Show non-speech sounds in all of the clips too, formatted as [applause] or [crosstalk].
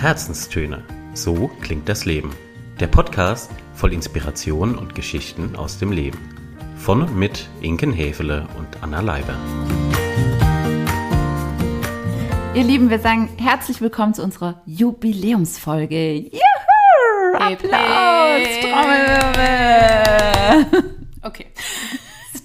Herzenstöne. So klingt das Leben. Der Podcast voll Inspiration und Geschichten aus dem Leben. Von und mit Inken Hefele und Anna Leiber. Ihr Lieben, wir sagen herzlich willkommen zu unserer Jubiläumsfolge. Juhu! Applaus! Trommelwirbel! Okay.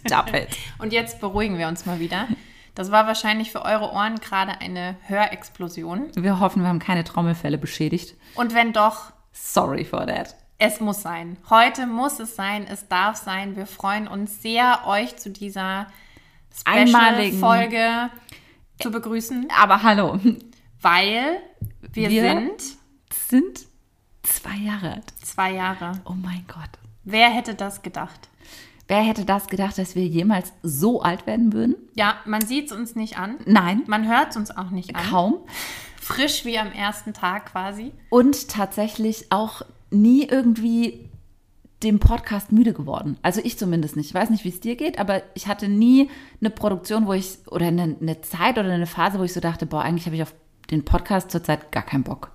Stop it. Und jetzt beruhigen wir uns mal wieder. Das war wahrscheinlich für eure Ohren gerade eine Hörexplosion. Wir hoffen, wir haben keine Trommelfälle beschädigt. Und wenn doch, Sorry for that. es muss sein. Heute muss es sein, es darf sein. Wir freuen uns sehr, euch zu dieser Special-Folge zu begrüßen, Aber hallo, weil wir, Wir- sind sind zwei Jahre alt. zwei Jahre. Oh mein Gott. Wer hätte das gedacht? Wer hätte das gedacht, dass wir jemals so alt werden würden? Ja, man sieht es uns nicht an. Nein, Man hört es uns auch nicht an. kaum. Frisch wie am ersten Tag quasi. Und tatsächlich auch nie irgendwie dem Podcast müde geworden. Also ich zumindest nicht. Ich weiß nicht, wie es dir geht, aber ich hatte nie eine Produktion, wo ich, oder eine, eine Zeit oder eine Phase, wo ich so dachte, boah, eigentlich habe ich auf den Podcast zurzeit gar keinen Bock.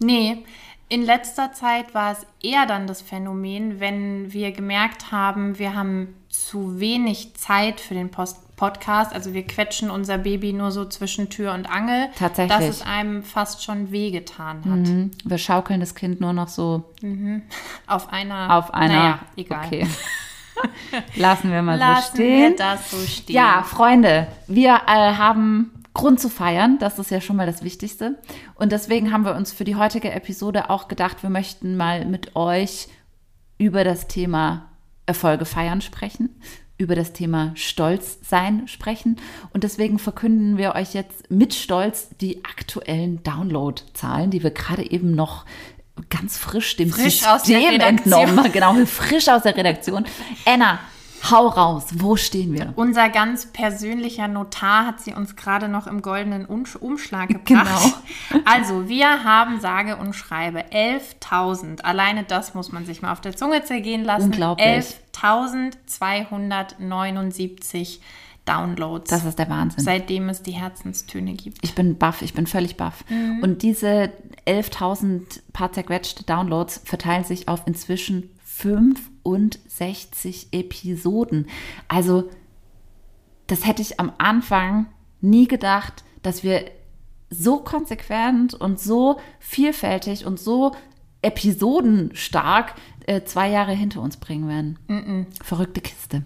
Nee, in letzter Zeit war es eher dann das Phänomen, wenn wir gemerkt haben, wir haben zu wenig Zeit für den Post Podcast. Also wir quetschen unser Baby nur so zwischen Tür und Angel. Tatsächlich. Dass es einem fast schon wehgetan hat. Mhm. Wir schaukeln das Kind nur noch so Auf einer. auf einer. Naja, egal. Okay. [laughs] Lassen wir mal so Lassen stehen. wir das so stehen. Ja, Freunde, wir äh, haben Grund zu feiern. Das ist ja schon mal das Wichtigste. Und deswegen haben wir uns für die heutige Episode auch gedacht, wir möchten mal mit euch über das Thema Erfolge feiern sprechen, über das Thema Stolz sein sprechen. Und deswegen verkünden wir euch jetzt mit Stolz die aktuellen Downloadzahlen, die wir gerade eben noch ganz frisch dem Frisch aus der System Redaktion. entnommen haben. Genau, frisch aus der Redaktion. Anna, hau raus. Wo stehen wir? Unser ganz persönlicher Notar hat sie uns gerade noch im goldenen Umsch- Umschlag [laughs] gebracht. Also, wir haben sage und schreibe 11.000. Alleine das muss man sich mal auf der Zunge zergehen lassen. Unglaublich. 11.279 Downloads. Das ist der Wahnsinn. seitdem es die Herzenstöne gibt. Ich bin baff, ich bin völlig baff. Und diese 11.000 paar zerquetschte Downloads verteilen sich auf inzwischen 65 Episoden. Also, das hätte ich am Anfang nie gedacht, dass wir so konsequent und so vielfältig und so episodenstark äh, zwei Jahre hinter uns bringen werden. Verrückte Kiste.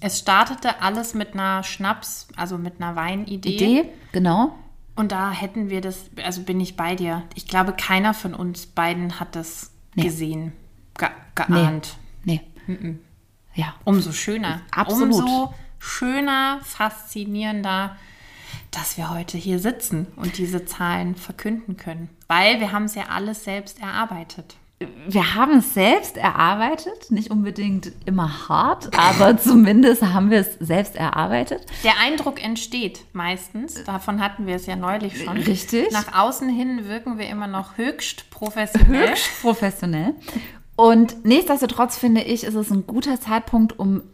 Es startete alles mit einer Schnaps, also mit einer Weinidee. Idee, genau. Und da hätten wir das, also bin ich bei dir. Ich glaube, keiner von uns beiden hat das Nee. gesehen, ge Nee. Nee. Ja. Umso schöner. Absolut. Umso schöner, faszinierender, dass wir heute hier sitzen und diese Zahlen verkünden können. Weil wir haben es ja alles selbst erarbeitet. Wir haben es selbst erarbeitet, nicht unbedingt immer hart, aber [laughs] zumindest haben wir es selbst erarbeitet. Der Eindruck entsteht meistens, davon hatten wir es ja neulich schon. Richtig. Nach außen hin wirken wir immer noch höchst professionell. Höchst professionell. Und nichtsdestotrotz finde ich, ist es ein guter Zeitpunkt, um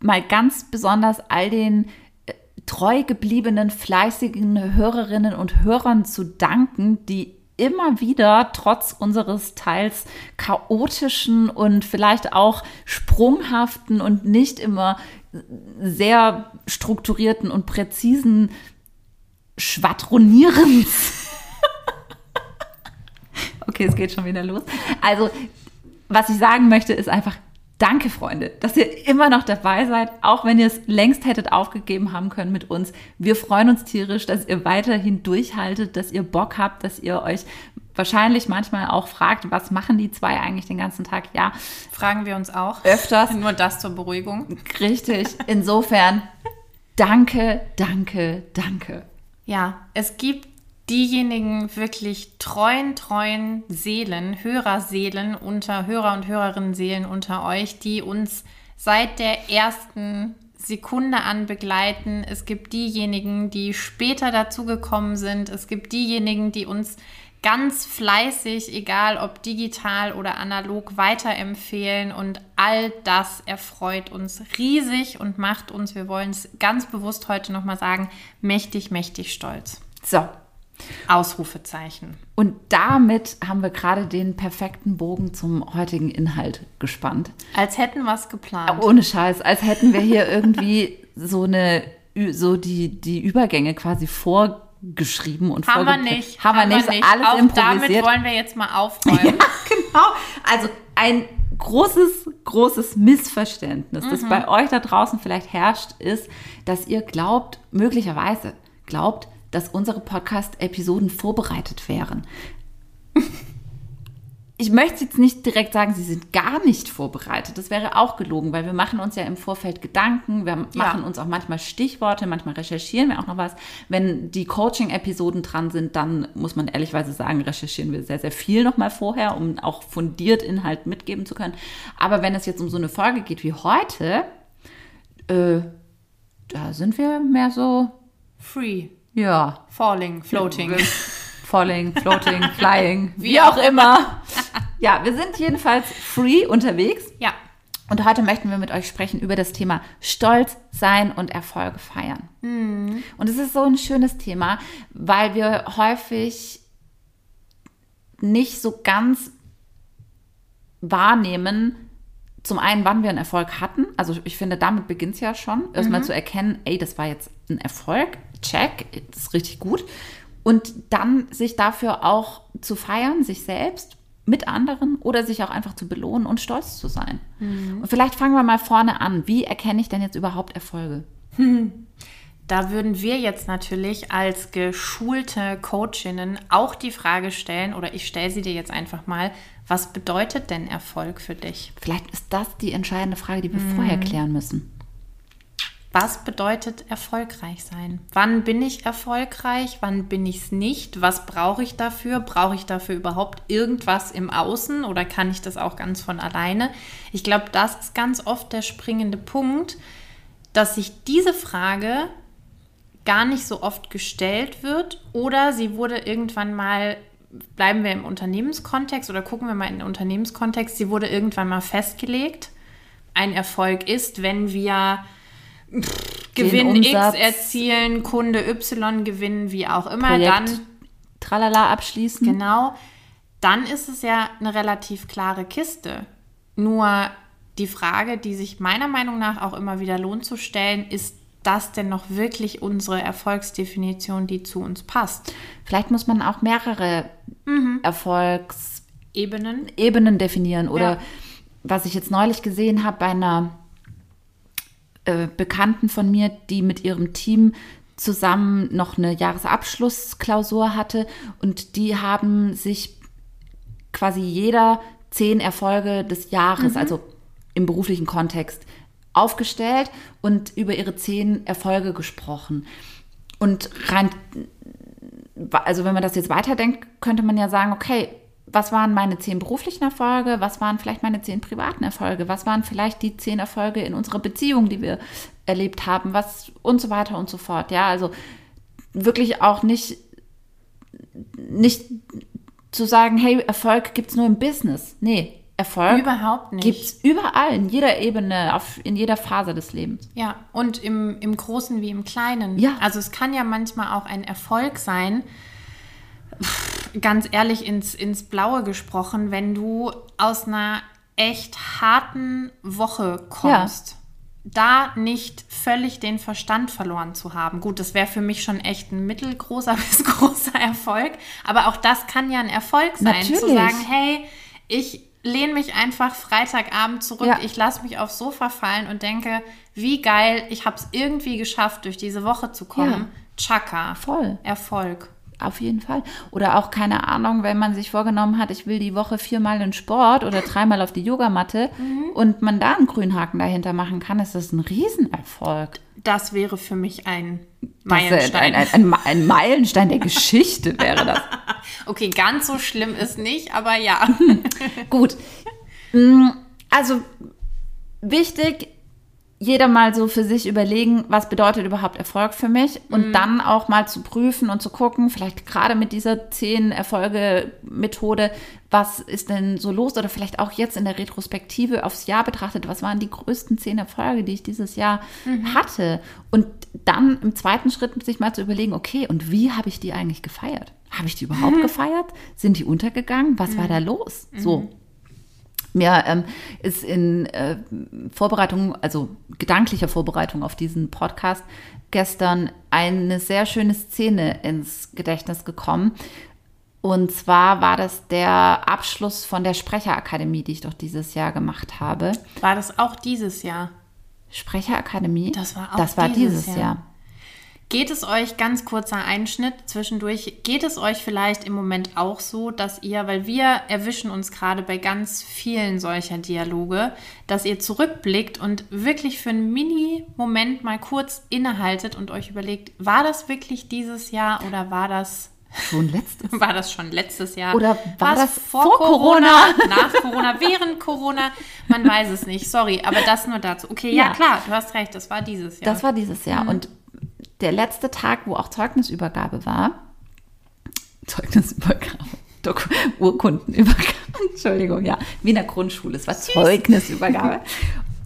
mal ganz besonders all den äh, treu gebliebenen, fleißigen Hörerinnen und Hörern zu danken, die immer wieder trotz unseres teils chaotischen und vielleicht auch sprunghaften und nicht immer sehr strukturierten und präzisen Schwadronierens [laughs] Okay, es geht schon wieder los. Also, was ich sagen möchte, ist einfach Danke, Freunde, dass ihr immer noch dabei seid, auch wenn ihr es längst hättet aufgegeben haben können mit uns. Wir freuen uns tierisch, dass ihr weiterhin durchhaltet, dass ihr Bock habt, dass ihr euch wahrscheinlich manchmal auch fragt, was machen die zwei eigentlich den ganzen Tag? Ja, Fragen wir uns auch. öfters. Nur das zur Beruhigung. Richtig. Insofern, danke, danke, danke. Ja, es gibt diejenigen wirklich treuen, treuen Seelen, Hörerseelen unter Hörer und Hörerinnen Seelen unter euch, die uns seit der ersten Sekunde an begleiten. Es gibt diejenigen, die später dazugekommen sind. Es gibt diejenigen, die uns ganz fleißig, egal ob digital oder analog, weiterempfehlen. Und all das erfreut uns riesig und macht uns, wir wollen es ganz bewusst heute nochmal sagen, mächtig, mächtig stolz. So, Ausrufezeichen. Und damit haben wir gerade den perfekten Bogen zum heutigen Inhalt gespannt. Als hätten wir es geplant. Ohne Scheiß, als hätten wir hier irgendwie so eine, so die, die Übergänge quasi vorgeschrieben und haben wir nicht. Haben wir nicht, alles Auch improvisiert. damit wollen wir jetzt mal [laughs] aufräumen. Ja, genau. Also ein großes, großes Missverständnis, das bei euch da draußen vielleicht herrscht, ist, dass ihr glaubt, möglicherweise glaubt, dass unsere Podcast-Episoden vorbereitet wären. Ich möchte jetzt nicht direkt sagen, sie sind gar nicht vorbereitet. Das wäre auch gelogen, weil wir machen uns ja im Vorfeld Gedanken, wir machen uns auch manchmal Stichworte, manchmal recherchieren wir auch noch was. Wenn die Coaching-Episoden dran sind, dann muss man ehrlichweise sagen, recherchieren wir sehr, sehr viel nochmal vorher, um auch fundiert Inhalt mitgeben zu können. Aber wenn es jetzt um so eine Folge geht wie heute, äh, da sind wir mehr so, Free, ja, falling, floating. Falling, floating, [laughs] flying, wie auch immer. [laughs] Ja, wir sind jedenfalls free unterwegs. Ja, Und heute möchten wir mit euch sprechen über das Thema Stolz sein und Erfolge feiern. Und es ist so ein schönes Thema, weil wir häufig nicht so ganz wahrnehmen, zum einen, wann wir einen Erfolg hatten. Also ich finde, damit beginnt es ja schon. Erstmal zu erkennen, ey, das war jetzt ein Erfolg, check, das ist richtig gut. Und dann sich dafür auch zu feiern, sich selbst mit anderen oder sich auch einfach zu belohnen und stolz zu sein. Und vielleicht fangen wir mal vorne an. Wie erkenne ich denn jetzt überhaupt Erfolge? [laughs] da würden wir jetzt natürlich als geschulte Coachinnen auch die Frage stellen, oder ich stelle sie dir jetzt einfach mal, was bedeutet denn Erfolg für dich? Vielleicht ist das die entscheidende Frage, die wir vorher klären müssen. Was bedeutet erfolgreich sein? Wann bin ich erfolgreich? Wann bin ich es nicht? Was brauche ich dafür? Brauche ich dafür überhaupt irgendwas im Außen oder kann ich das auch ganz von alleine? Ich glaube, das ist ganz oft der springende Punkt, dass sich diese Frage gar nicht so oft gestellt wird oder sie wurde irgendwann mal, bleiben wir im Unternehmenskontext oder gucken wir mal in den Unternehmenskontext, sie wurde irgendwann mal festgelegt. Ein Erfolg ist, wenn wir Gewinn X erzielen, Kunde Y gewinnen, wie auch immer, Projekt dann Tralala abschließen. Genau, dann ist es ja eine relativ klare Kiste. Nur die Frage, die sich meiner Meinung nach auch immer wieder lohnt zu stellen, ist das denn noch wirklich unsere Erfolgsdefinition, die zu uns passt? Vielleicht muss man auch mehrere Erfolgsebenen Ebenen? definieren. Oder Ja. was ich jetzt neulich gesehen habe bei einer äh, Bekannten von mir, die mit ihrem Team zusammen noch eine Jahresabschlussklausur hatte und die haben sich quasi jeder zehn Erfolge des Jahres, also im beruflichen Kontext, aufgestellt und über ihre zehn Erfolge gesprochen. Und rein, also wenn man das jetzt weiterdenkt, könnte man ja sagen, okay, was waren meine zehn beruflichen Erfolge, was waren vielleicht meine zehn privaten Erfolge, was waren vielleicht die zehn Erfolge in unserer Beziehung, die wir erlebt haben, was und so weiter und so fort. Ja, also wirklich auch nicht, nicht zu sagen, hey, Erfolg gibt es nur im Business. Nee, Erfolg Überhaupt nicht. gibt es überall, in jeder Ebene, auf, in jeder Phase des Lebens. Ja, und im, im Großen wie im Kleinen. Ja. Also es kann ja manchmal auch ein Erfolg sein, ganz ehrlich ins, ins Blaue gesprochen, wenn du aus einer echt harten Woche kommst. Da nicht völlig den Verstand verloren zu haben. Gut, das wäre für mich schon echt ein mittelgroßer [laughs] bis großer Erfolg. Aber auch das kann ja ein Erfolg sein, zu Natürlich. sagen, hey, ich lehne mich einfach Freitagabend zurück, Ja. ich lasse mich aufs Sofa fallen und denke, wie geil, ich habe es irgendwie geschafft, durch diese Woche zu kommen. Chaka. Voll. Erfolg. Auf jeden Fall. Oder auch, keine Ahnung, wenn man sich vorgenommen hat, ich will die Woche viermal in Sport oder dreimal auf die Yogamatte und man da einen Grünhaken dahinter machen kann, ist das ein Riesenerfolg. Das wäre für mich ein Meilenstein. Ein, ein, ein, ein Meilenstein der Geschichte wäre das. [laughs] okay, ganz so schlimm ist nicht, aber ja. [laughs] Gut. Mm, Also wichtig, jeder mal so für sich überlegen, was bedeutet überhaupt Erfolg für mich und Mhm. dann auch mal zu prüfen und zu gucken, vielleicht gerade mit dieser zehn Erfolge Methode, was ist denn so los oder vielleicht auch jetzt in der Retrospektive aufs Jahr betrachtet, was waren die größten zehn Erfolge, die ich dieses Jahr Mhm. hatte und dann im zweiten Schritt sich mal zu überlegen, okay, und wie habe ich die eigentlich gefeiert? Habe ich die überhaupt Mhm. [laughs] gefeiert? Sind die untergegangen? Was war da los? So. Mir ähm, ist in äh, Vorbereitung, also gedanklicher Vorbereitung auf diesen Podcast gestern eine sehr schöne Szene ins Gedächtnis gekommen. Und zwar war das der Abschluss von der Sprecherakademie, die ich doch dieses Jahr gemacht habe. War das auch dieses Jahr? Sprecherakademie? Das war auch Das war dieses dieses Jahr. Jahr. Geht es euch, ganz kurzer Einschnitt zwischendurch, geht es euch vielleicht im Moment auch so, dass ihr, weil wir erwischen uns gerade bei ganz vielen solcher Dialoge, dass ihr zurückblickt und wirklich für einen Mini-Moment mal kurz innehaltet und euch überlegt, war das wirklich dieses Jahr oder war das, Schon letztes. [laughs] war das schon letztes Jahr? Oder war War's das vor Corona? [laughs] Nach Corona, während Corona? Man weiß es nicht, sorry, aber das nur dazu. Okay, ja, Ja. klar, du hast recht, das war dieses Jahr. Das war dieses Jahr. Und der letzte Tag, wo auch Zeugnisübergabe war, Zeugnisübergabe, Urkundenübergabe, [laughs] Entschuldigung, ja, wie in der Grundschule, es war Zeugnisübergabe.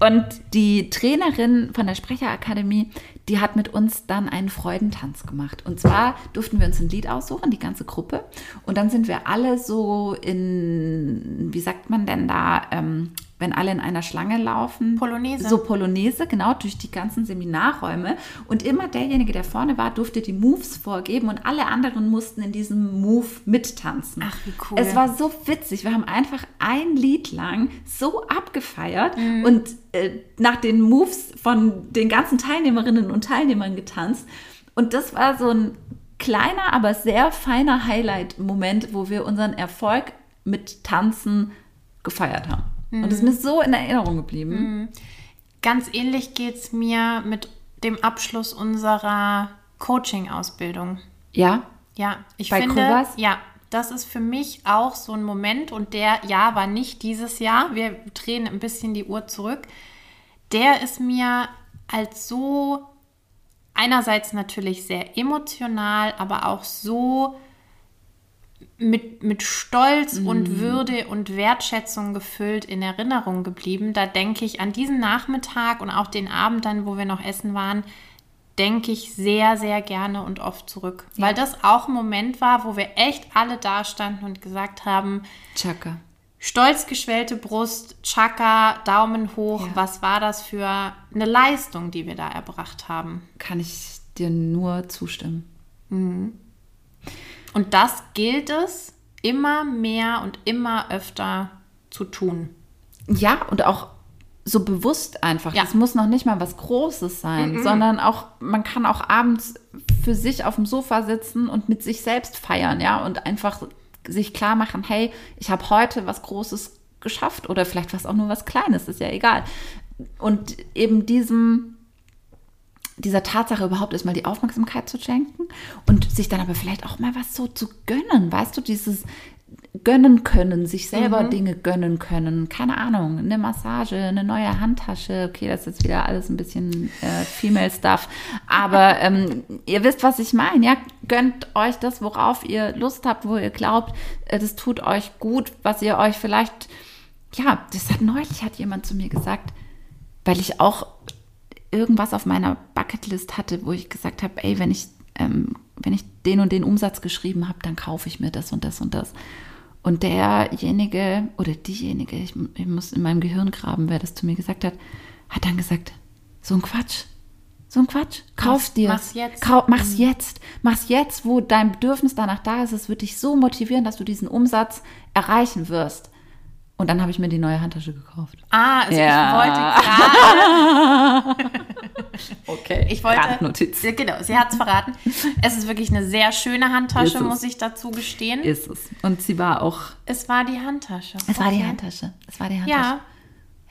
Und die Trainerin von der Sprecherakademie, die hat mit uns dann einen Freudentanz gemacht. Und zwar durften wir uns ein Lied aussuchen, die ganze Gruppe. Und dann sind wir alle so in, wie sagt man denn da, ähm, wenn alle in einer Schlange laufen. Polonaise. So Polonaise, genau, durch die ganzen Seminarräume. Und immer derjenige, der vorne war, durfte die Moves vorgeben und alle anderen mussten in diesem Move mittanzen. Ach, wie cool. Es war so witzig. Wir haben einfach ein Lied lang so abgefeiert Mhm. und äh, nach den Moves von den ganzen Teilnehmerinnen und Teilnehmern getanzt. Und das war so ein kleiner, aber sehr feiner Highlight-Moment, wo wir unseren Erfolg mit Tanzen gefeiert haben. Und das ist mir so in Erinnerung geblieben. Ganz ähnlich geht es mir mit dem Abschluss unserer Coaching-Ausbildung. Ja, Ja, ich Bei finde, Krügers? ja, das ist für mich auch so ein Moment und der ja war nicht dieses Jahr. Wir drehen ein bisschen die Uhr zurück. Der ist mir als so einerseits natürlich sehr emotional, aber auch so mit, mit Stolz und Würde und Wertschätzung gefüllt in Erinnerung geblieben. Da denke ich an diesen Nachmittag und auch den Abend dann, wo wir noch essen waren, denke ich sehr, sehr gerne und oft zurück. Weil das auch ein Moment war, wo wir echt alle da standen und gesagt haben, Chaka. stolz geschwellte Brust, Chaka, Daumen hoch, Ja. was war das für eine Leistung, die wir da erbracht haben. Kann ich dir nur zustimmen. Und das gilt es immer mehr und immer öfter zu tun. Ja, und auch so bewusst einfach. Ja. Das muss noch nicht mal was Großes sein, sondern auch, man kann auch abends für sich auf dem Sofa sitzen und mit sich selbst feiern, ja, und einfach sich klar machen, hey, ich habe heute was Großes geschafft oder vielleicht was auch nur was Kleines, ist ja egal. Und eben diesem, dieser Tatsache überhaupt erstmal die Aufmerksamkeit zu schenken und sich dann aber vielleicht auch mal was so zu gönnen, weißt du, dieses gönnen können, sich selber Dinge gönnen können, keine Ahnung, eine Massage, eine neue Handtasche, okay, das ist jetzt wieder alles ein bisschen äh, Female Stuff, aber [laughs] ähm, ihr wisst, was ich meine, ja, gönnt euch das, worauf ihr Lust habt, wo ihr glaubt, äh, das tut euch gut, was ihr euch vielleicht, ja, das hat neulich hat jemand zu mir gesagt, weil ich auch irgendwas auf meiner Bucketlist hatte, wo ich gesagt habe, ey, wenn ich, ähm, wenn ich den und den Umsatz geschrieben habe, dann kaufe ich mir das und das und das. Und derjenige oder diejenige, ich, ich muss in meinem Gehirn graben, wer das zu mir gesagt hat, hat dann gesagt, so ein Quatsch. So ein Quatsch. Kauf dir. mach's jetzt. Mhm. Kau, mach's jetzt. Mach's jetzt, wo dein Bedürfnis danach da ist. Es wird dich so motivieren, dass du diesen Umsatz erreichen wirst. Und dann habe ich mir die neue Handtasche gekauft. Ah, also Ja. ich wollte [laughs] gerade Okay. Ich wollte. Randnotiz. Genau, sie hat es verraten. Es ist wirklich eine sehr schöne Handtasche, muss ich dazu gestehen. Ist es. Und sie war auch. Es war die Handtasche. Es war die Okay. Handtasche. Es war die Handtasche. Ja,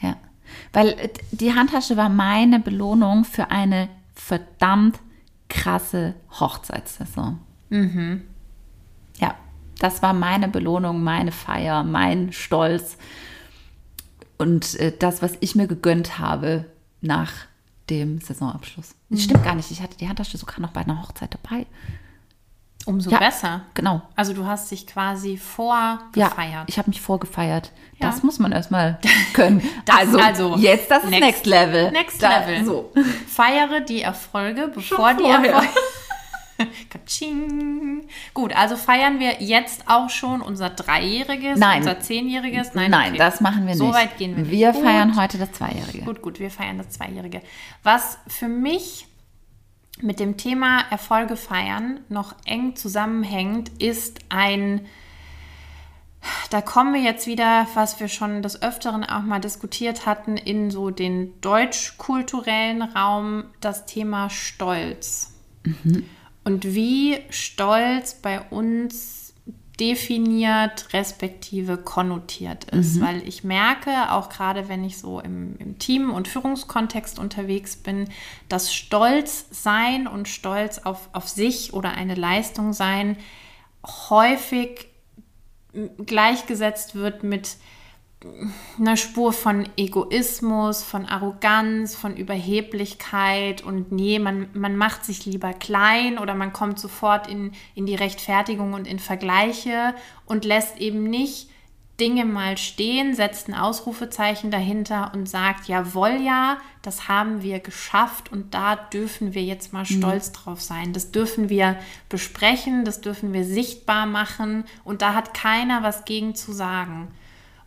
Ja. Weil die Handtasche war meine Belohnung für eine verdammt krasse Hochzeitssaison. Mhm. Ja, das war meine Belohnung, meine Feier, mein Stolz und äh, das, was ich mir gegönnt habe nach dem Saisonabschluss. Das stimmt gar nicht. Ich hatte die Handtasche sogar noch bei einer Hochzeit dabei. Umso Ja. besser. Genau. Also du hast dich quasi Ja, vorgefeiert. ich habe mich vorgefeiert. Ja. Das muss man erstmal [laughs] können. Das- also, also, jetzt das ist next- Next, Level. Next Da- Level. So. Feiere die Erfolge, bevor die. Erfolge. [laughs] [laughs] Katsching. Gut, also feiern wir jetzt auch schon unser Dreijähriges, Nein. unser Zehnjähriges? Nein, okay. das machen wir So nicht. weit gehen wir nicht. Wir Gut. feiern heute das Zweijährige. Gut, gut, wir feiern das Zweijährige. Was für mich mit dem Thema Erfolge feiern noch eng zusammenhängt, ist ein, da kommen wir jetzt wieder, was wir schon des Öfteren auch mal diskutiert hatten, in so den deutsch-kulturellen Raum, das Thema Stolz. Und wie Stolz bei uns definiert respektive konnotiert ist. Weil ich merke, auch gerade wenn ich so im, im Team- und Führungskontext unterwegs bin, dass Stolz sein und Stolz auf, auf sich oder eine Leistung sein häufig gleichgesetzt wird mit einer Spur von Egoismus, von Arroganz, von Überheblichkeit und nee, man, man macht sich lieber klein oder man kommt sofort in, in die Rechtfertigung und in Vergleiche und lässt eben nicht Dinge mal stehen, setzt ein Ausrufezeichen dahinter und sagt, jawohl, ja, das haben wir geschafft und da dürfen wir jetzt mal stolz drauf sein. Das dürfen wir besprechen, das dürfen wir sichtbar machen und da hat keiner was gegen zu sagen.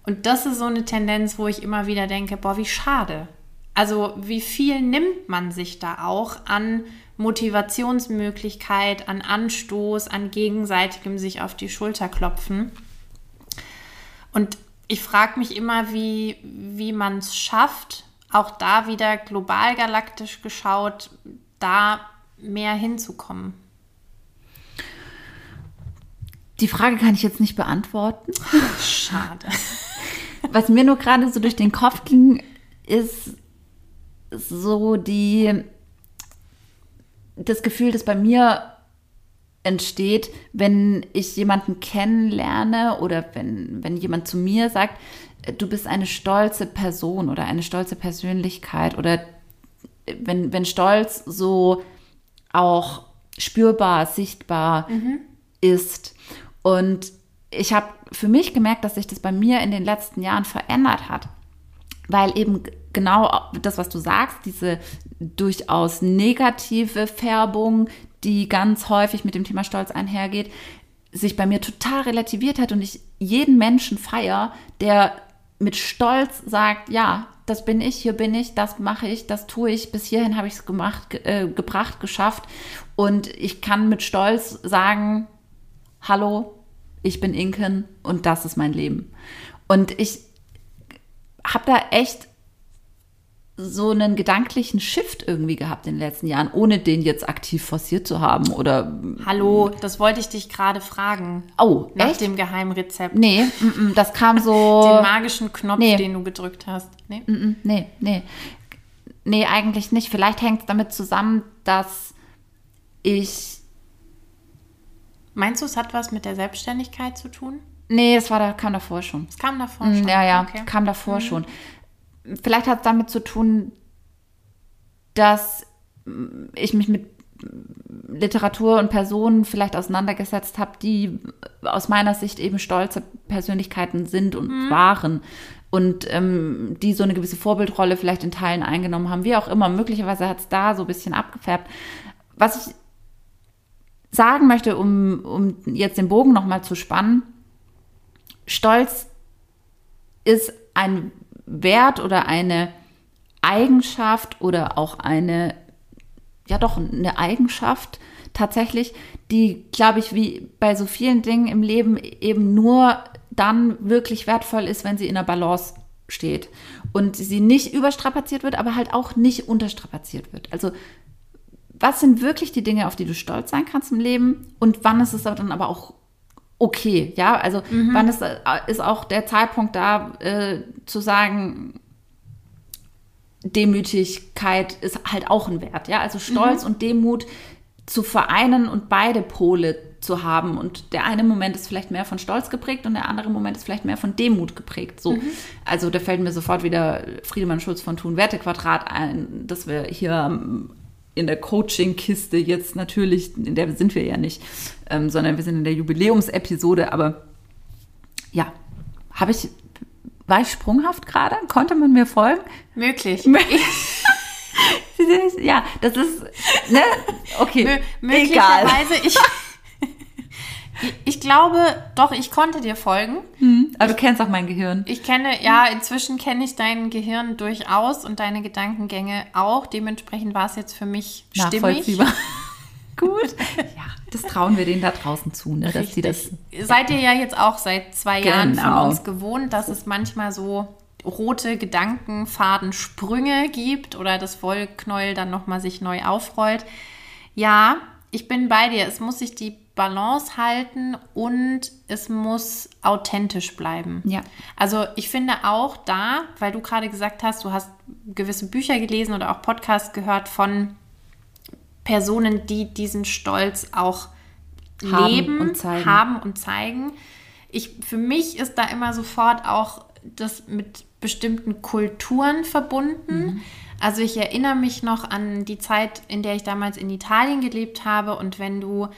Und das ist so eine Tendenz, wo ich immer wieder denke, boah, wie schade. Also wie viel nimmt man sich da auch an Motivationsmöglichkeit, an Anstoß, an gegenseitigem sich auf die Schulter klopfen. Und ich frage mich immer, wie, wie man es schafft, auch da wieder global galaktisch geschaut, da mehr hinzukommen. Die Frage kann ich jetzt nicht beantworten. Schade. [laughs] Was mir nur gerade so durch den Kopf ging, ist so die, das Gefühl, das bei mir entsteht, wenn ich jemanden kennenlerne oder wenn, wenn jemand zu mir sagt, du bist eine stolze Person oder eine stolze Persönlichkeit oder wenn, wenn Stolz so auch spürbar, sichtbar ist. Und ich habe für mich gemerkt, dass sich das bei mir in den letzten Jahren verändert hat. Weil eben genau das, was du sagst, diese durchaus negative Färbung, die ganz häufig mit dem Thema Stolz einhergeht, sich bei mir total relativiert hat und ich jeden Menschen feier, der mit Stolz sagt, ja, das bin ich, hier bin ich, das mache ich, das tue ich, bis hierhin habe ich es gemacht, ge äh, gebracht, geschafft und ich kann mit Stolz sagen, hallo, ich bin Inken und das ist mein Leben. Und ich habe da echt so einen gedanklichen Shift irgendwie gehabt in den letzten Jahren, ohne den jetzt aktiv forciert zu haben oder Hallo, das wollte ich dich gerade fragen. oh, Nach echt? dem Geheimrezept. Nee, mm, mm, das kam so [laughs] Den magischen Knopf, Nee. den du gedrückt hast. Nee? Mm, Nee, nee. Nee, eigentlich nicht. Vielleicht hängt es damit zusammen, dass ich. Meinst du, es hat was mit der Selbstständigkeit zu tun? Nee, das war da, kam davor schon. Es kam davor Mm, schon. Ja, ja, Okay. Mhm. kam davor schon. Vielleicht hat es damit zu tun, dass ich mich mit Literatur und Personen vielleicht auseinandergesetzt habe, die aus meiner Sicht eben stolze Persönlichkeiten sind und Mhm. waren und ähm, die so eine gewisse Vorbildrolle vielleicht in Teilen eingenommen haben, wie auch immer. Möglicherweise hat es da so ein bisschen abgefärbt. Was ich sagen möchte, um, um jetzt den Bogen nochmal zu spannen, Stolz ist ein Wert oder eine Eigenschaft oder auch eine, ja doch, eine Eigenschaft tatsächlich, die, glaube ich, wie bei so vielen Dingen im Leben eben nur dann wirklich wertvoll ist, wenn sie in der Balance steht und sie nicht überstrapaziert wird, aber halt auch nicht unterstrapaziert wird. Also was sind wirklich die Dinge, auf die du stolz sein kannst im Leben und wann ist es dann aber auch okay, ja, also wann ist, ist auch der Zeitpunkt da, äh, zu sagen, Demütigkeit ist halt auch ein Wert, ja, also Stolz und Demut zu vereinen und beide Pole zu haben. Und der eine Moment ist vielleicht mehr von Stolz geprägt und der andere Moment ist vielleicht mehr von Demut geprägt. So. Also da fällt mir sofort wieder Friedemann Schulz von Thun Wertequadrat ein, dass wir hier ähm, in der Coaching-Kiste jetzt natürlich, in der sind wir ja nicht, ähm, sondern wir sind in der Jubiläumsepisode, aber ja, habe ich, war ich sprunghaft gerade? Konnte man mir folgen? Möglich. [laughs] Ja, das ist, ne? Okay, Mö egal. möglicherweise, ich, ich glaube, doch, ich konnte dir folgen. Aber du kennst auch mein Gehirn. Ich kenne, ja, inzwischen kenne ich dein Gehirn durchaus und deine Gedankengänge auch. Dementsprechend war es jetzt für mich stimmig. [laughs] Gut. Ja, das trauen wir denen da draußen zu, ne? Dass die das. Seid ihr ja jetzt auch seit zwei Jahren von Genau. uns gewohnt, dass es manchmal so rote Gedankenfadensprünge gibt oder das Wollknäuel dann nochmal sich neu aufrollt. Ja, ich bin bei dir. Es muss sich die Balance halten und es muss authentisch bleiben. Ja. Also ich finde auch da, weil du gerade gesagt hast, du hast gewisse Bücher gelesen oder auch Podcasts gehört von Personen, die diesen Stolz auch Haben leben, und zeigen. haben und zeigen. Ich, für mich ist da immer sofort auch das mit bestimmten Kulturen verbunden. Mhm. Also ich erinnere mich noch an die Zeit, in der ich damals in Italien gelebt habe und wenn du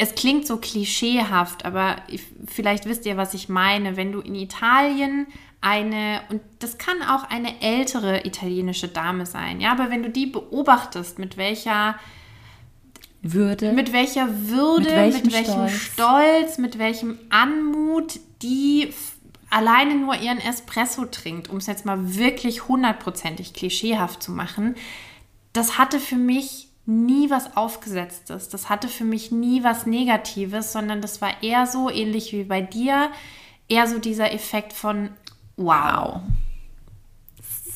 es klingt so klischeehaft, aber ich, vielleicht wisst ihr, was ich meine. Wenn du in Italien eine, und das kann auch eine ältere italienische Dame sein, ja, aber wenn du die beobachtest, mit welcher, Würde. mit welcher Würde, Mit welchem mit welchem Stolz. Stolz, mit welchem Anmut die alleine nur ihren Espresso trinkt, um es jetzt mal wirklich hundertprozentig klischeehaft zu machen, das hatte für mich nie was Aufgesetztes. Das hatte für mich nie was Negatives, sondern das war eher so, ähnlich wie bei dir, eher so dieser Effekt von wow.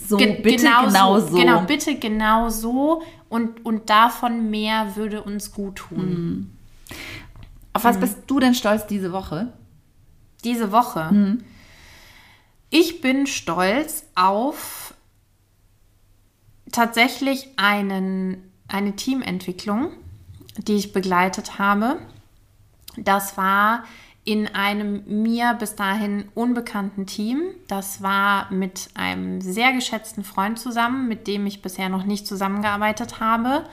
so, Ge- bitte genau so. Genau, bitte genau so. Und, und davon mehr würde uns gut tun. Auf was bist du denn stolz diese Woche? Diese Woche. Mhm. Ich bin stolz auf tatsächlich einen, eine Teamentwicklung, die ich begleitet habe. Das war in einem mir bis dahin unbekannten Team. Das war mit einem sehr geschätzten Freund zusammen, mit dem ich bisher noch nicht zusammengearbeitet habe.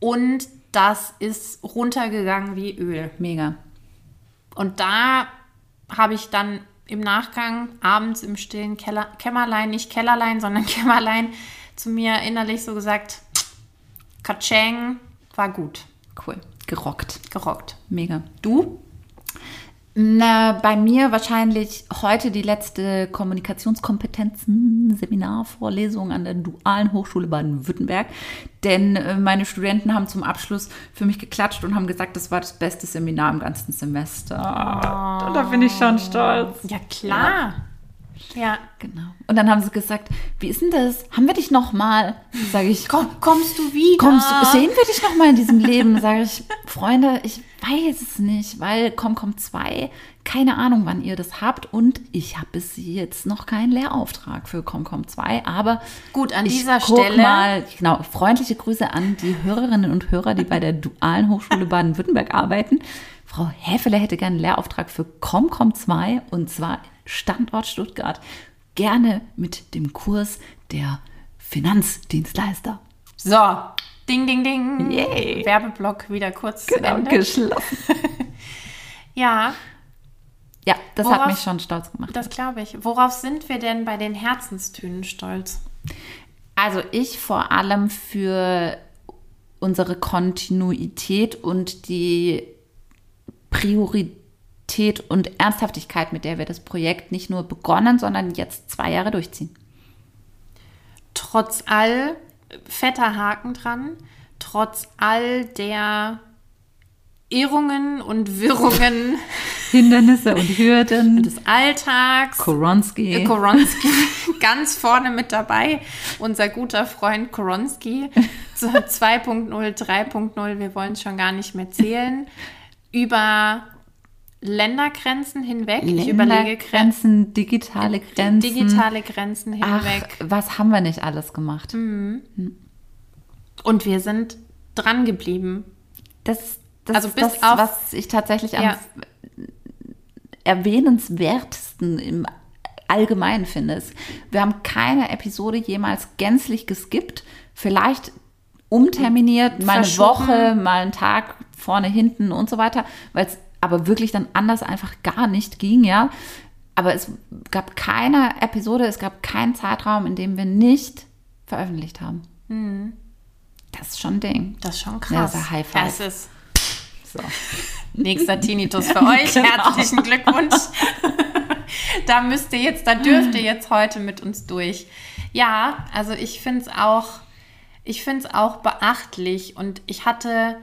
Und das ist runtergegangen wie Öl. Mega. Und da habe ich dann im Nachgang abends im stillen Keller, Kämmerlein, nicht Kellerlein, sondern [laughs] Kämmerlein, zu mir innerlich so gesagt, Katscheng, war gut, Cool. Gerockt. gerockt. Mega. Du? Na, bei mir wahrscheinlich heute die letzte Kommunikationskompetenzen-Seminarvorlesung an der Dualen Hochschule Baden-Württemberg. Denn äh, meine Studenten haben zum Abschluss für mich geklatscht und haben gesagt, das war das beste Seminar im ganzen Semester. Da bin ich schon stolz. Ja, klar. Ja. Genau. Und dann haben sie gesagt, wie ist denn das? Haben wir dich noch mal? Sage ich, Komm, kommst du wieder? Kommst, sehen wir dich noch mal in diesem Leben? Sage ich, Freunde, ich weiß es nicht, weil komm, komm, zwei, keine Ahnung, wann ihr das habt und ich habe bis jetzt noch keinen Lehrauftrag für ComCom 2, aber Gut, an dieser Stelle- mal, genau, freundliche Grüße an die Hörerinnen und Hörer, die bei der Dualen Hochschule Baden-Württemberg arbeiten. Frau Häfele hätte gerne einen Lehrauftrag für ComCom 2 und zwar Standort Stuttgart. Gerne mit dem Kurs der Finanzdienstleister. So, ding, ding, ding. Yay. Werbeblock wieder kurz Genau, geschlossen. [laughs] Ja, Ja, das hat Worauf- mich schon stolz gemacht. das glaube ich. Worauf sind wir denn bei den Herzenstönen stolz? Also ich vor allem für unsere Kontinuität und die Priorität und Ernsthaftigkeit, mit der wir das Projekt nicht nur begonnen, sondern jetzt zwei Jahre durchziehen. trotz all, fetter Haken dran, trotz all der Irrungen und Wirrungen [laughs] Hindernisse und Hürden. [laughs] des Alltags. Koronski. Äh, Koronski [laughs] ganz vorne mit dabei. Unser guter Freund Koronski zu 2.0, 3.0, wir wollen schon gar nicht mehr zählen. Über Ländergrenzen hinweg. Ich überlege Grenzen. Digitale Grenzen. Digitale Grenzen Ach, hinweg. was haben wir nicht alles gemacht? Und wir sind dran geblieben. Das, das Also ist das, auf- was ich tatsächlich am Ja. erwähnenswertesten im Allgemeinen finde. Es- Wir haben keine Episode jemals gänzlich geskippt. Vielleicht umterminiert, mal eine. Woche, mal einen Tag vorne, hinten und so weiter, weil es aber wirklich dann anders einfach gar nicht ging, ja. Aber es gab keine Episode, es gab keinen Zeitraum, in dem wir nicht veröffentlicht haben. Das ist schon ein Ding. Das ist schon Ja, krass. so High Five. Das ist So. [laughs] nächster Tinnitus für [laughs] euch. Genau. Herzlichen Glückwunsch. [laughs] da müsst ihr jetzt, da dürft ihr jetzt heute mit uns durch. Ja, also ich finde es auch, ich finde es auch beachtlich und ich hatte,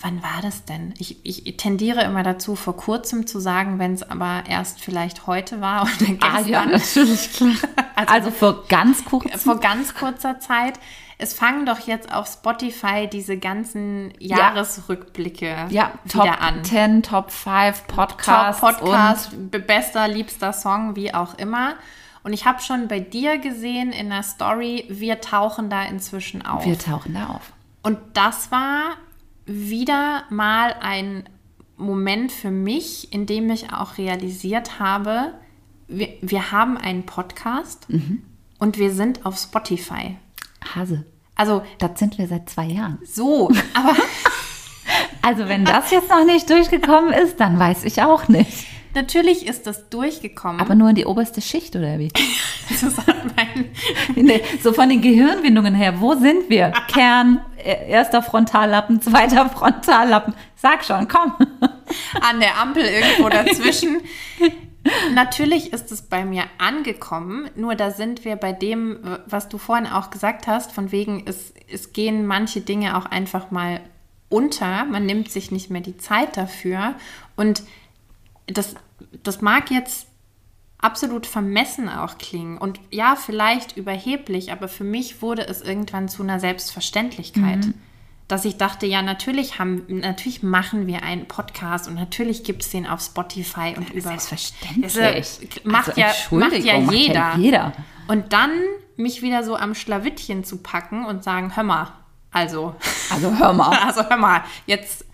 wann war das denn? Ich, ich tendiere immer dazu, vor kurzem zu sagen, wenn es aber erst vielleicht heute war [laughs] oder gestern. Ah ja, natürlich, klar. [laughs] Also- Also, vor ganz kurz. [laughs] vor ganz kurzer Zeit. Es fangen doch jetzt auf Spotify diese ganzen Jahresrückblicke Ja, Top wieder an. 10, Top 5 Podcasts. Top Podcast, be- bester, liebster Song, wie auch immer. Und ich habe schon bei dir gesehen in der Story, wir tauchen da inzwischen auf. Wir tauchen da auf. Und das war wieder mal ein Moment für mich, in dem ich auch realisiert habe, wir, wir haben einen Podcast Mhm. und wir sind auf Spotify. Hase. Also Das sind wir seit zwei Jahren. so, aber [laughs] Also, wenn das jetzt noch nicht durchgekommen ist, dann weiß ich auch nicht. Natürlich ist das durchgekommen. Aber nur in die oberste Schicht, oder wie? [laughs] mein, [laughs] Nee, so von den Gehirnwindungen her, wo sind wir? Kern, äh, erster Frontallappen, zweiter Frontallappen. Sag schon, komm. [laughs] an der Ampel irgendwo dazwischen. Natürlich ist es bei mir angekommen, nur da sind wir bei dem, was du vorhin auch gesagt hast, von wegen, es, es gehen manche Dinge auch einfach mal unter, man nimmt sich nicht mehr die Zeit dafür und das, das mag jetzt absolut vermessen auch klingen und ja, vielleicht überheblich, aber für mich wurde es irgendwann zu einer Selbstverständlichkeit. Dass ich dachte, ja, natürlich haben, natürlich machen wir einen Podcast und natürlich gibt es den auf Spotify und überall. Selbstverständlich. Das, äh, macht, Also, ja, macht ja Entschuldigung, macht ja jeder. jeder. Und dann mich wieder so am Schlawittchen zu packen und sagen, hör mal, also, Also hör mal. [laughs] also hör mal, jetzt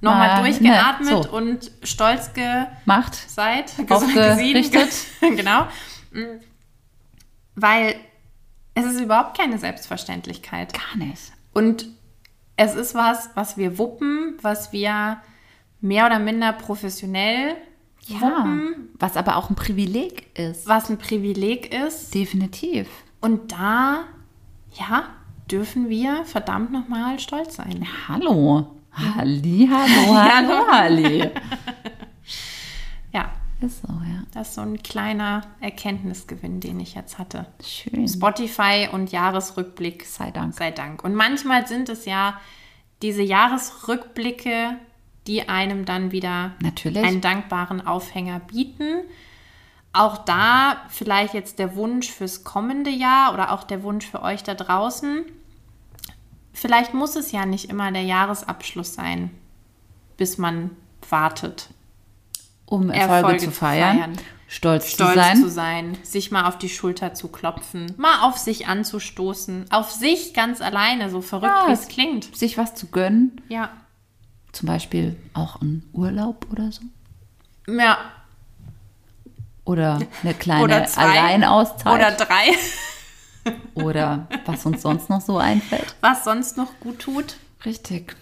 nochmal durchgeatmet ne, so. und stolz ge Macht. seid, Aufgerichtet. [laughs] [laughs] genau. Weil es ist überhaupt keine Selbstverständlichkeit. Gar nicht. Und es ist was, was wir wuppen, was wir mehr oder minder professionell Ja. wuppen, Was aber auch ein Privileg ist. was ein Privileg ist. Definitiv. Und da, ja, dürfen wir verdammt nochmal stolz sein. Hallo. Halli, hallo, hallo, Halli. Ja, Ist so, ja. das ist so ein kleiner Erkenntnisgewinn, den ich jetzt hatte. Schön. Spotify und Jahresrückblick. Sei Dank. Sei Dank. Und manchmal sind es ja diese Jahresrückblicke, die einem dann wieder Natürlich. einen dankbaren Aufhänger bieten. Auch da vielleicht jetzt der Wunsch fürs kommende Jahr oder auch der Wunsch für euch da draußen. Vielleicht muss es ja nicht immer der Jahresabschluss sein, bis man wartet, um Erfolge, Erfolge zu zu feiern, feiern. stolz, stolz zu sein. zu sein, sich mal auf die Schulter zu klopfen, mal auf sich anzustoßen, auf sich ganz alleine, so verrückt Ja, wie es klingt. sich was zu gönnen. Ja. Zum Beispiel auch einen Urlaub oder so. Ja. Oder eine [laughs] kleine Oder zwei. Alleinauszeit. Oder drei. Oder was uns sonst noch so einfällt. Was sonst noch gut tut. Richtig.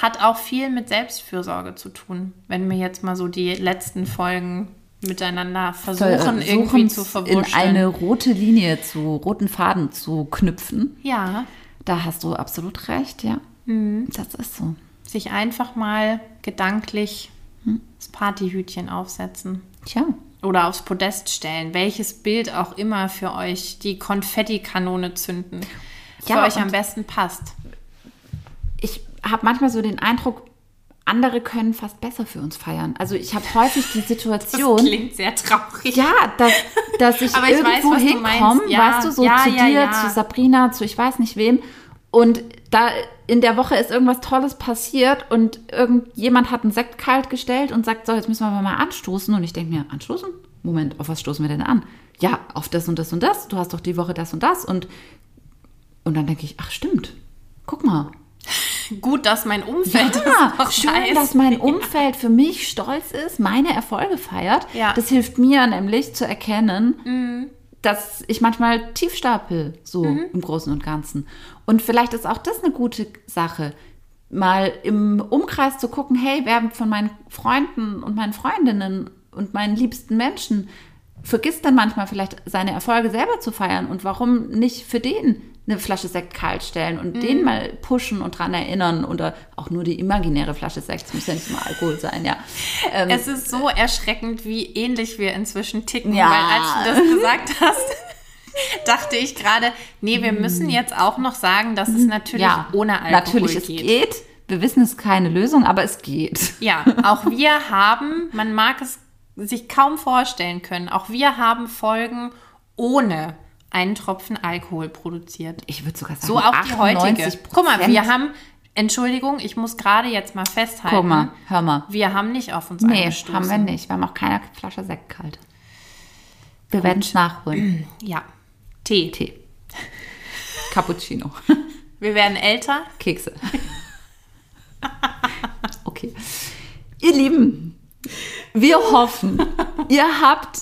Hat auch viel mit Selbstfürsorge zu tun, wenn wir jetzt mal so die letzten Folgen miteinander versuchen, Versuchen, irgendwie zu in verwurschteln. eine rote Linie zu, roten Faden zu knüpfen. ja, Da hast du absolut recht, ja. Mhm. Das ist so. sich einfach mal gedanklich das Partyhütchen aufsetzen. Tja, Oder aufs Podest stellen, welches Bild auch immer für euch die Konfettikanone zünden, Ja, für euch am besten passt. ich habe manchmal so den Eindruck, andere können fast besser für uns feiern. Also ich habe häufig die [laughs] Das Situation, klingt sehr traurig. ja, dass, dass ich [laughs] ich irgendwo hinkomme. Ja, weißt du, so ja, zu ja, dir, zu Sabrina, zu ich weiß nicht wem. Und da in der Woche ist irgendwas Tolles passiert und irgendjemand hat einen Sekt kalt gestellt und sagt, so, jetzt müssen wir mal anstoßen. Und ich denke mir, anstoßen? Moment, auf was stoßen wir denn an? Ja, auf das und das und das. Du hast doch die Woche das und das. Und, und dann denke ich, ach stimmt, guck mal. [laughs] Gut, dass mein Umfeld Ja, das schön, weiß. dass mein [laughs] Umfeld für mich stolz ist, meine Erfolge feiert. Ja. Mhm. Das hilft mir nämlich zu erkennen, dass ich manchmal tief stapel, so im Großen und Ganzen. Und vielleicht ist auch das eine gute Sache, mal im Umkreis zu gucken, hey, wer von meinen Freunden und meinen Freundinnen und meinen liebsten Menschen vergisst dann manchmal vielleicht seine Erfolge selber zu feiern und warum nicht für den eine Flasche Sekt kalt stellen und Mhm. den mal pushen und dran erinnern oder auch nur die imaginäre Flasche Sekt, es muss ja nicht mal Alkohol sein, ja. Ähm, Es ist so erschreckend, wie ähnlich wir inzwischen ticken, Ja. weil als du das gesagt hast, [laughs] dachte ich gerade, nee, wir müssen jetzt auch noch sagen, dass es natürlich ja, ohne Alkohol natürlich, es geht. geht. Wir wissen, es ist keine Lösung, aber es geht. Ja, auch wir haben, man mag es sich kaum vorstellen können, auch wir haben Folgen ohne einen Tropfen Alkohol produziert. Ich würde sogar sagen, So auch die heutige. 98%. Guck mal, wir haben, Entschuldigung, ich muss gerade jetzt mal festhalten. Guck mal, hör mal. Wir haben nicht auf uns Nee, angestoßen. haben wir nicht. Wir haben auch keine Flasche Sekt kalt. Wir werden es nachholen. [clears throat] Ja. Tee. Tee. Cappuccino. [laughs] Wir werden älter. Kekse. [laughs] Okay. Ihr Lieben, wir hoffen, ihr habt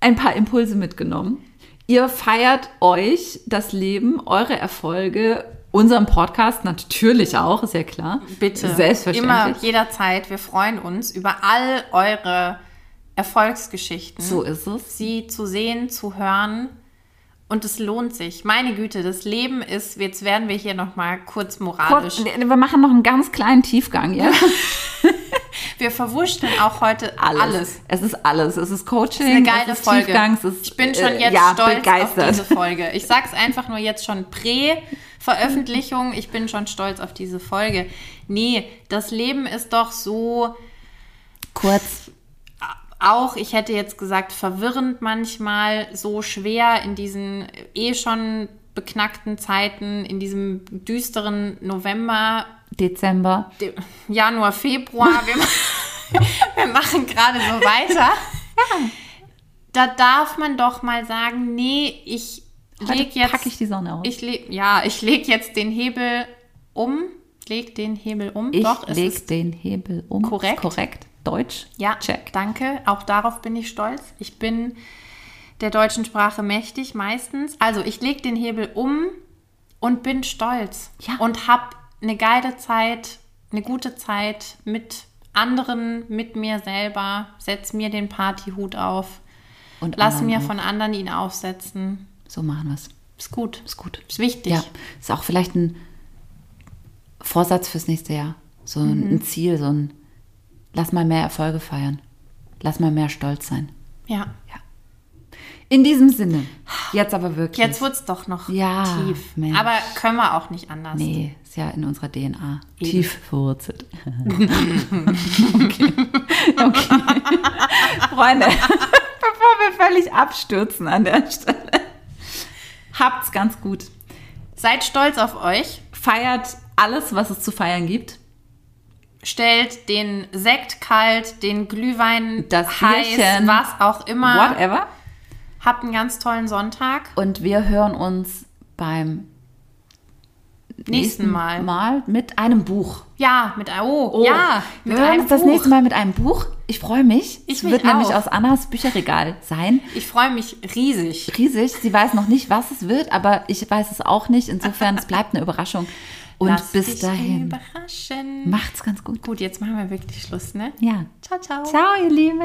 ein paar Impulse mitgenommen. Ihr feiert euch das Leben, eure Erfolge, unseren Podcast natürlich auch, ist ja klar. Bitte. Selbstverständlich. Immer, jederzeit. Wir freuen uns über all eure Erfolgsgeschichten. So ist es. Sie zu sehen, zu hören. Und es lohnt sich. Meine Güte, das Leben ist, jetzt werden wir hier nochmal kurz moralisch. Kurz, wir machen noch einen ganz kleinen Tiefgang, ja? [laughs] Wir verwurschteln auch heute alles. Es ist alles. Es ist Coaching, Eine geile es ist Folge. Tiefgang, es ist, ich bin schon äh, jetzt ja, stolz begeistert. auf diese Folge. Ich [laughs] sag's einfach nur jetzt schon Prä-Veröffentlichung. Ich bin schon stolz auf diese Folge. Nee, das Leben ist doch so Kurz. auch, ich hätte jetzt gesagt, verwirrend manchmal, so schwer in diesen eh schon beknackten Zeiten, in diesem düsteren November, Dezember. dem Januar, Februar. Wir, ma- [laughs] wir machen gerade so weiter. [laughs] Da darf man doch mal sagen, nee, ich leg jetzt, packe ich die Sonne aus. ich leg, ja, ich leg jetzt den Hebel um, leg den Hebel um. Ich doch, es leg ist den Hebel um. korrekt. Korrekt. Deutsch. Ja, Check. danke. Auch darauf bin ich stolz. Ich bin der deutschen Sprache mächtig meistens. Also ich lege den Hebel um und bin stolz. Ja. Und habe eine geile Zeit, eine gute Zeit mit anderen, mit mir selber. Setz mir den Partyhut auf. Und Lass mir auch. von anderen ihn aufsetzen. So machen wir es. Ist gut. Ist gut. Ist wichtig. Ja. Ist auch vielleicht ein Vorsatz fürs nächste Jahr. So ein, Mhm. ein Ziel, so ein Lass mal mehr Erfolge feiern. Lass mal mehr stolz sein. ja. In diesem Sinne. Jetzt aber wirklich. Jetzt wird es doch noch Ja, tief. Mensch. Aber können wir auch nicht anders. Nee, ist ja in unserer DNA. Eben. Tief verwurzelt. [laughs] okay. okay. [laughs] Freunde, [laughs] bevor wir völlig abstürzen an der Stelle, habt's ganz gut. Seid stolz auf euch. Feiert alles, was es zu feiern gibt. stellt den Sekt kalt, den Glühwein Das heiß, Bierchen. was auch immer. Whatever. Habt einen ganz tollen Sonntag. Und wir hören uns beim Nächsten Mal. Mal mit einem Buch. Ja, mit oh, ja, wir hören uns das Buch. nächste Mal mit einem Buch. Ich freue mich. Ich es wird nämlich auch. aus Annas Bücherregal sein. Ich freue mich riesig. riesig. Sie weiß noch nicht, was es wird, aber ich weiß es auch nicht. Insofern, es bleibt eine Überraschung. Und Lass bis dahin, überraschen. macht's ganz gut. Gut, jetzt machen wir wirklich Schluss, ne? Ja. Ciao, ciao. Ciao, ihr Lieben.